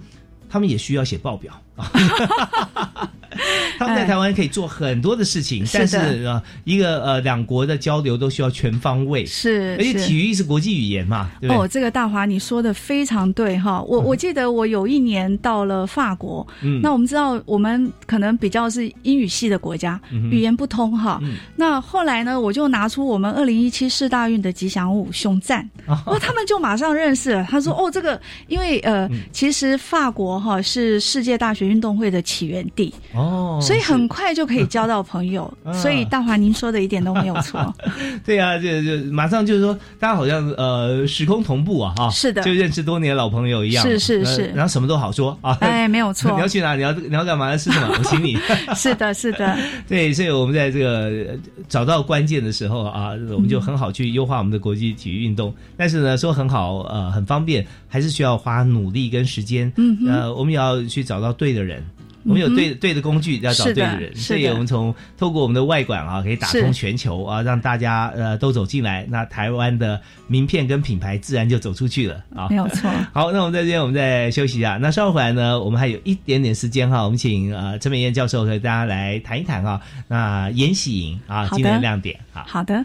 他们也需要写报表。啊。他们在台湾可以做很多的事情，是但是的。呃，一个呃两国的交流都需要全方位，是而且体育是国际语言嘛，对对？哦，这个大华你说的非常对哈，我我记得我有一年到了法国，嗯。那我们知道我们可能比较是英语系的国家，嗯语言不通哈。嗯。那后来呢，我就拿出我们二零一七世大运的吉祥物熊赞，哦，他们就马上认识了。他说：“哦，这个因为呃，嗯。其实法国哈是世界大学运动会的起源地，哦，所以很快就可以交到朋友。啊所以大华您说的一点都没有错。对啊，就就马上就是说，大家好像呃时空同步啊，哈，是的就认识多年老朋友一样，呃是是是然后什么都好说啊，哎没有错你要去哪？你要你要干嘛？要吃什么？我请你。是的，是的，对，所以我们在这个呃找到关键的时候啊，我们就很好去优化我们的国际体育运动。但是呢，说很好，呃，很方便，还是需要花努力跟时间。嗯哼呃，我们也要去找到对的人。我们有对、嗯对的工具要找对的人，是所以我们从透过我们的外管啊，可以打通全球啊，让大家呃都走进来，那台湾的名片跟品牌自然就走出去了啊。没有错。好，那我们在这边我们再休息一下。那稍后回来呢，我们还有一点点时间哈，我们请呃陈美燕教授和大家来谈一谈哈。那延禧营啊，今天的亮点啊。好的。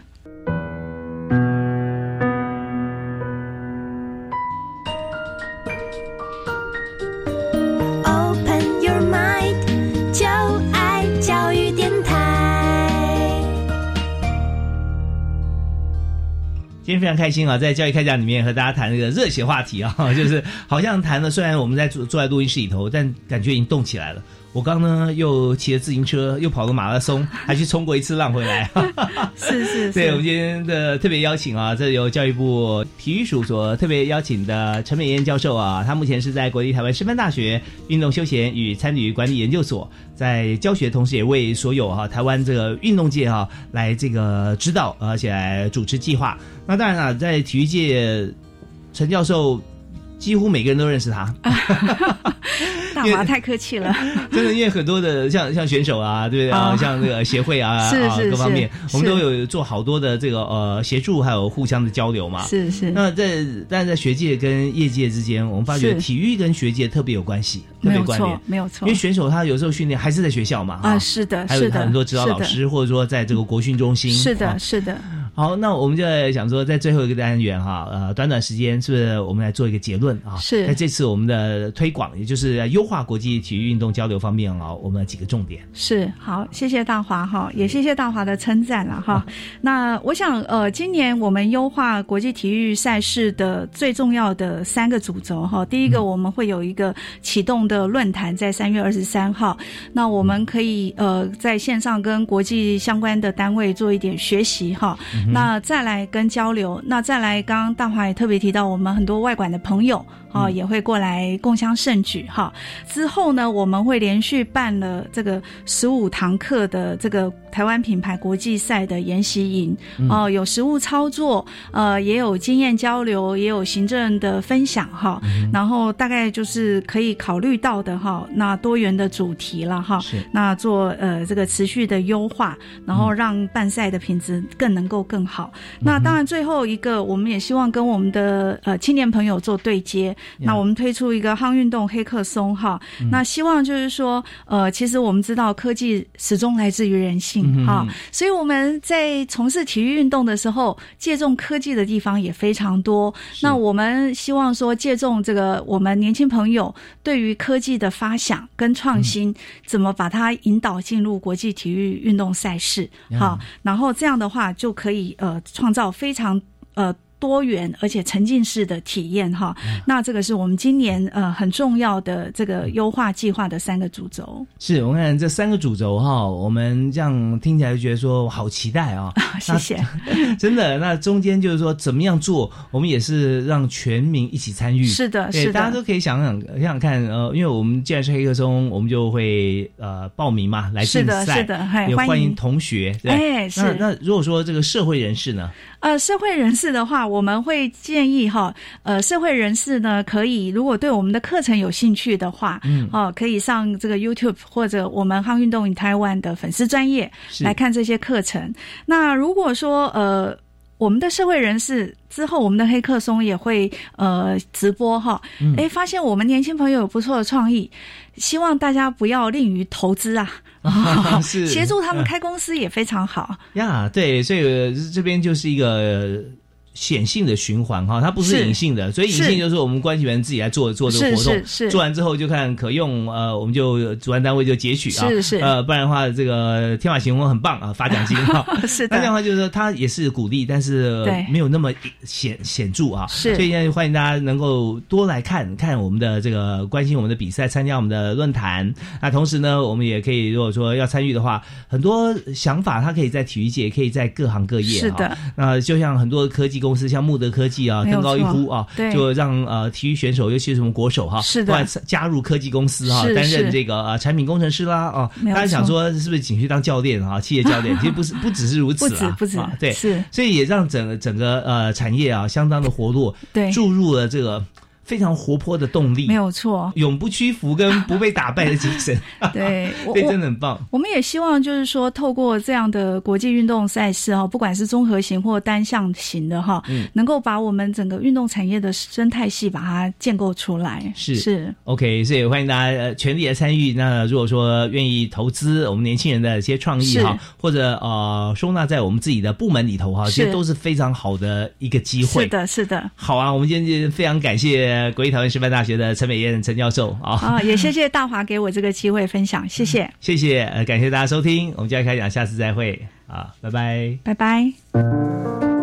今天非常开心啊，在教育开讲里面和大家谈这个热血话题啊，就是好像谈了，虽然我们在坐坐在录音室里头，但感觉已经动起来了。我刚呢又骑了自行车，又跑了马拉松，还去冲过一次浪回来。是 是是，对，我们今天的特别邀请啊，这由教育部体育署所特别邀请的陈美燕教授啊，他目前是在国立台湾师范大学运动休闲与参与管理研究所在教学，同时也为所有哈、台湾这个运动界哈、来这个指导，而且来主持计划。那当然啊，在体育界，陈教授几乎每个人都认识他。大华太客气了，真的，因为很多的像像选手啊，对不对啊？哦像这个协会啊，啊是是各方面，我们都有做好多的这个呃协助，还有互相的交流嘛。是是。那在但在学界跟业界之间，我们发觉体育跟学界特别有关系，特别关联错，。没有错。因为选手他有时候训练还是在学校嘛，啊，是的，还有是的，很多指导老师，或者说在这个国训中心，是的，啊是的。好，那我们就在想说，在最后一个单元哈，呃，短短时间是不是我们来做一个结论啊？是在这次我们的推广，也就是优化国际体育运动交流方面啊，我们几个重点。是好，谢谢大华哈，也谢谢大华的称赞了哈。那我想呃，今年我们优化国际体育赛事的最重要的三个主轴哈，第一个我们会有一个启动的论坛，在三月二十三号，那我们可以呃在线上跟国际相关的单位做一点学习哈。那再来跟交流，那再来，刚刚大华也特别提到，我们很多外馆的朋友啊、也会过来共襄盛举哈。之后呢，我们会连续办了这个十五堂课的这个台湾品牌国际赛的研习营哦、有实物操作，呃，也有经验交流，也有行政的分享哈。然后大概就是可以考虑到的哈，那多元的主题了哈。是。那做呃这个持续的优化，然后让办赛的品质更能够更好。那当然最后一个，我们也希望跟我们的呃青年朋友做对接。那我们推出一个夯运动黑客松哈，那希望就是说呃，其实我们知道科技始终来自于人性哈，所以我们在从事体育运动的时候，借重科技的地方也非常多。那我们希望说借重这个我们年轻朋友对于科技的发想跟创新，怎么把它引导进入国际体育运动赛事，好，然后这样的话就可以呃创造非常呃。多元而且沉浸式的体验哈，那这个是我们今年呃很重要的这个优化计划的三个主轴。是我看这三个主轴哈，我们这样听起来就觉得说好期待啊！谢谢。真的，那中间就是说怎么样做，我们也是让全民一起参与。是的，是的，大家都可以想想想想看，呃，因为我们既然是黑客松，我们就会呃报名嘛，来竞赛，是的，也欢迎欢迎同学。对，哎是那那如果说这个社会人士呢？呃，社会人士的话，我们会建议哈，呃，社会人士呢，可以如果对我们的课程有兴趣的话，嗯哦、可以上这个 YouTube 或者我们汉运动 in 台湾的粉丝专业来看这些课程。那如果说呃。我们的社会人士之后，我们的黑客松也会呃直播哈，嗯哎、发现我们年轻朋友有不错的创意，希望大家不要吝于投资啊，是协助他们开公司也非常好。呀，对，所以呃这边就是一个。呃显性的循环哈，它不是是。隐性的，所以隐性就是我们关系员自己来做做这个活动，是是。做完之后就看可用，呃，我们就主办单位就截取啊，是是。呃，不然的话这个天马行空很棒啊，发奖金哈，是的。那这样的话就是说它也是鼓励，但是没有那么显显著啊，是。所以现在欢迎大家能够多来看看我们的这个关心我们的比赛，参加我们的论坛，那同时呢，我们也可以如果说要参与的话，很多想法它可以在体育界，也可以在各行各业，是的。啊那就像很多科技公司，像穆德科技啊，登高一呼啊，对就让呃体育选手，尤其是我们国手哈，是的加入科技公司哈，是担任这个呃产品工程师啦哦。大家想说是不是仅去当教练啊，企业教练？其实不是，不只是如此啊，不止不止啊对，是所以也让整个整个呃产业啊相当的活络，对注入了这个。非常活泼的动力，没有错，永不屈服跟 不被打败的精神。对，对，真的很棒。我们也希望就是说，透过这样的国际运动赛事哈，不管是综合型或单项型的哈，嗯，能够把我们整个运动产业的生态系把它建构出来。是是，OK，所以欢迎大家呃全力的参与。那如果说愿意投资我们年轻人的一些创意哈，或者呃收纳在我们自己的部门里头哈，其实都是非常好的一个机会。是的，是的。好啊，我们今天就非常感谢国立台湾师范大学的陈美燕陈教授啊。啊，也谢谢大华给我这个机会分享，谢谢，谢谢，呃，感谢大家收听，我们教育开讲，下次再会啊，拜拜，拜拜。